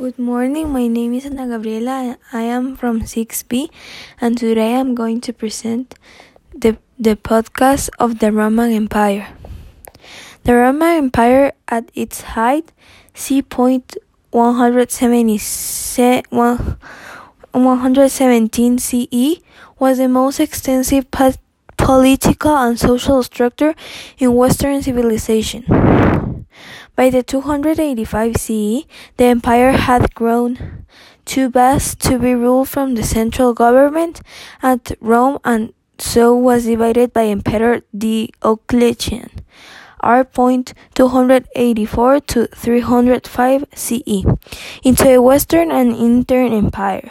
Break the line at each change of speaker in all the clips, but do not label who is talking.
Good morning, my name is Ana Gabriela I am from 6B and today I'm going to present the, the podcast of the Roman Empire. The Roman Empire at its height, c. point 117 CE, was the most extensive political and social structure in Western civilization. By the 285 CE, the empire had grown too vast to be ruled from the central government at Rome and so was divided by Emperor Diocletian. R. 284 to 305 CE into a Western and Eastern empire.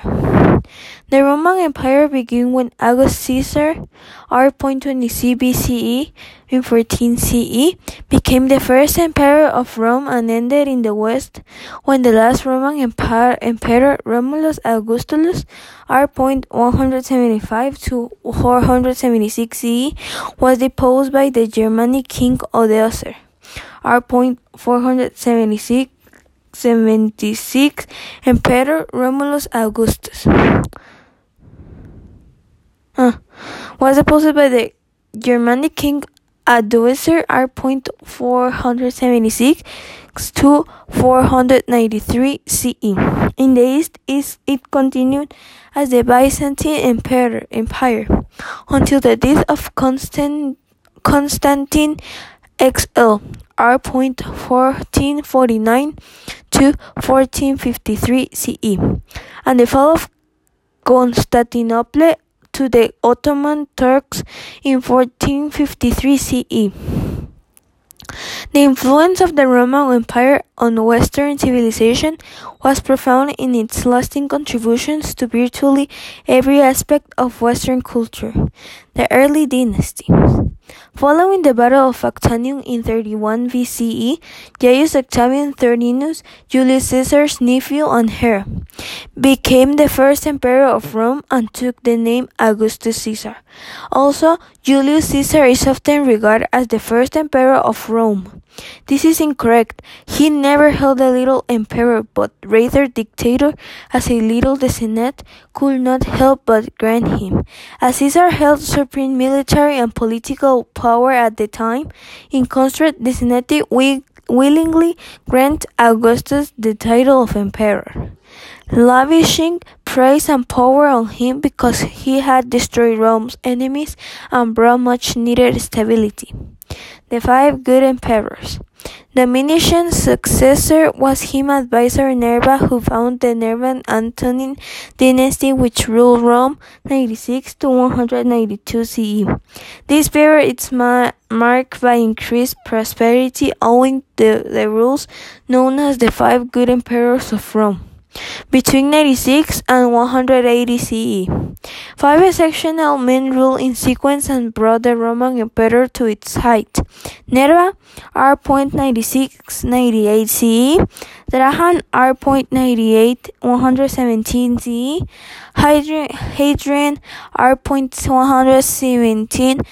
The Roman Empire began when Augustus Caesar, R. 20 BCE, in 14 CE, became the first emperor of Rome and ended in the West when the last Roman Empire, Emperor Romulus Augustulus, R. 175 to 476 CE, was deposed by the Germanic king Odoacer, R. 476 76 Emperor Romulus Augustus uh, was deposed by the Germanic king Odoacer R. 476 to 493 CE. In the east, it continued as the Byzantine Empire until the death of Constant, Constantine XL R. 1449 to 1453 CE and the fall of Constantinople to the Ottoman Turks in 1453 CE. The influence of the Roman Empire on Western civilization was profound in its lasting contributions to virtually every aspect of Western culture. The early dynasties. Following the Battle of Actium in 31 BCE, Gaius Octavian Thurinus, Julius Caesar's nephew and heir, became the first emperor of Rome and took the name Augustus Caesar. Also, Julius Caesar is often regarded as the first emperor of Rome. This is incorrect. He never held a little emperor, but rather dictator, as a little the Senate could not help but grant him. As Caesar held supreme military and political power at the time, in contrast, the Senate willingly grant Augustus the title of emperor, lavishing praise and power on him because he had destroyed Rome's enemies and brought much needed stability. The five good emperors. Domitian's successor was his advisor Nerva, who founded the Nervan Antonine dynasty, which ruled Rome 96 to 192 CE. This period is ma marked by increased prosperity owing to the rules known as the Five Good Emperors of Rome between 96 and 180 CE. Five exceptional men ruled in sequence and brought the Roman Empire to its height. Nerva, R.96 98 CE, Trajan, R.98 117 CE, Hadrian, R.117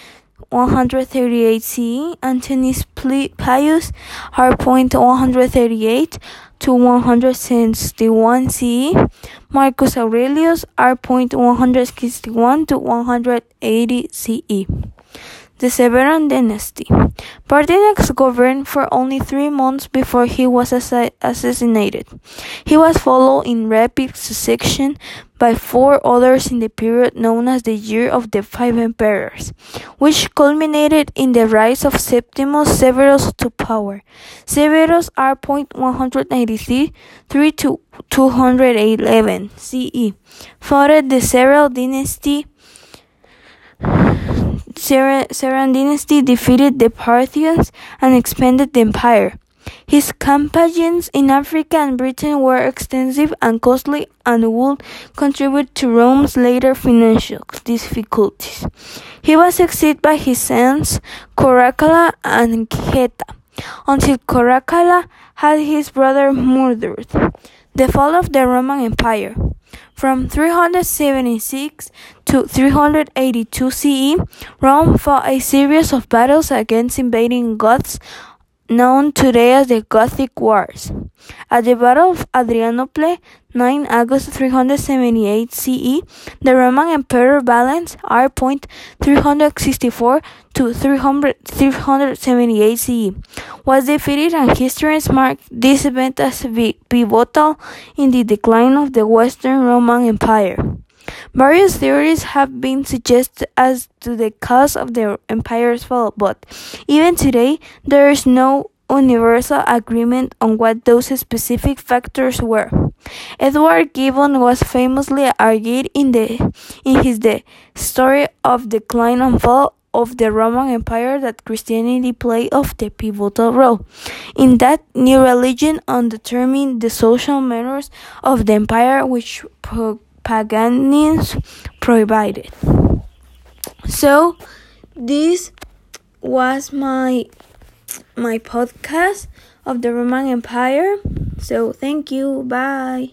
138 CE, Antonius Pius, R.138 to 161 CE, Marcus Aurelius, R.161 to 180 CE. The Severan dynasty. Pertinax governed for only three months before he was assassinated. He was followed in rapid succession by four others in the period known as the Year of the Five Emperors, which culminated in the rise of Septimus Severus to power. Severus R. 193 to 211 CE founded the Severan dynasty Severan dynasty defeated the Parthians and expanded the empire. His campaigns in Africa and Britain were extensive and costly and would contribute to Rome's later financial difficulties. He was succeeded by his sons Caracalla and Geta, until Caracalla had his brother murdered. The fall of the Roman Empire. From 376 to 382 CE, Rome fought a series of battles against invading Goths known today as the Gothic Wars. At the Battle of Adrianople, 9 August 378 CE, the Roman Emperor Valens R. 364 to 378 CE was defeated and historians mark this event as pivotal in the decline of the Western Roman Empire. Various theories have been suggested as to the cause of the empire's fall, but even today there is no universal agreement on what those specific factors were. Edward Gibbon was famously argued in the in his The Story of the Decline and Fall of the Roman Empire that Christianity played of the pivotal role in that new religion undetermined the social manners of the empire which paganism provided. So this was my my podcast of the Roman Empire. So thank you. Bye.